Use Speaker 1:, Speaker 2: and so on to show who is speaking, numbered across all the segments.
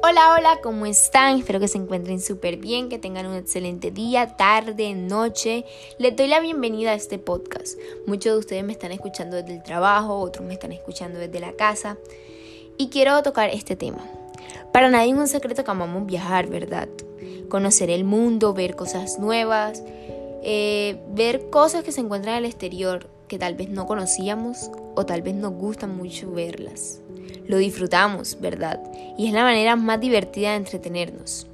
Speaker 1: Hola, hola, ¿cómo están? Espero que se encuentren súper bien, que tengan un excelente día, tarde, noche. Les doy la bienvenida a este podcast. Muchos de ustedes me están escuchando desde el trabajo, otros me están escuchando desde la casa. Y quiero tocar este tema. Para nadie es un secreto que amamos viajar, ¿verdad? Conocer el mundo, ver cosas nuevas, eh, ver cosas que se encuentran en el exterior que tal vez no conocíamos o tal vez nos gusta mucho verlas lo disfrutamos, ¿verdad? Y es la manera más divertida de entretenernos,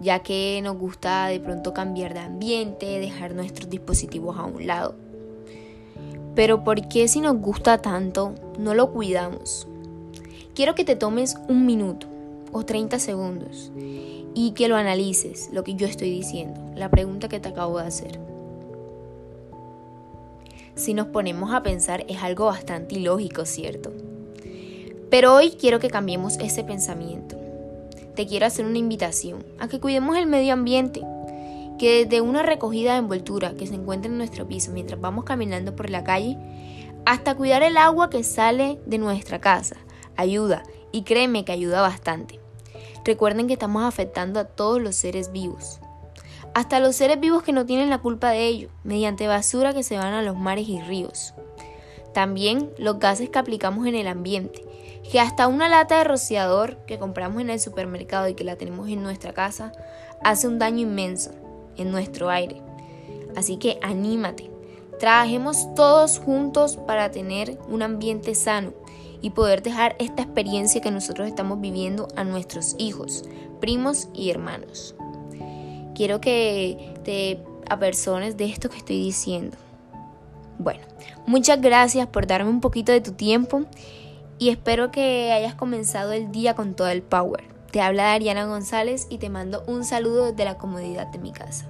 Speaker 1: ya que nos gusta de pronto cambiar de ambiente, dejar nuestros dispositivos a un lado. Pero ¿por qué si nos gusta tanto no lo cuidamos? Quiero que te tomes un minuto o 30 segundos y que lo analices, lo que yo estoy diciendo, la pregunta que te acabo de hacer. Si nos ponemos a pensar es algo bastante ilógico, ¿cierto? Pero hoy quiero que cambiemos ese pensamiento. Te quiero hacer una invitación a que cuidemos el medio ambiente, que desde una recogida de envoltura que se encuentra en nuestro piso mientras vamos caminando por la calle, hasta cuidar el agua que sale de nuestra casa, ayuda y créeme que ayuda bastante. Recuerden que estamos afectando a todos los seres vivos, hasta los seres vivos que no tienen la culpa de ello, mediante basura que se van a los mares y ríos. También los gases que aplicamos en el ambiente, que hasta una lata de rociador que compramos en el supermercado y que la tenemos en nuestra casa hace un daño inmenso en nuestro aire. Así que anímate, trabajemos todos juntos para tener un ambiente sano y poder dejar esta experiencia que nosotros estamos viviendo a nuestros hijos, primos y hermanos. Quiero que te apersones de esto que estoy diciendo. Bueno, muchas gracias por darme un poquito de tu tiempo y espero que hayas comenzado el día con todo el power. Te habla Ariana González y te mando un saludo desde la comodidad de mi casa.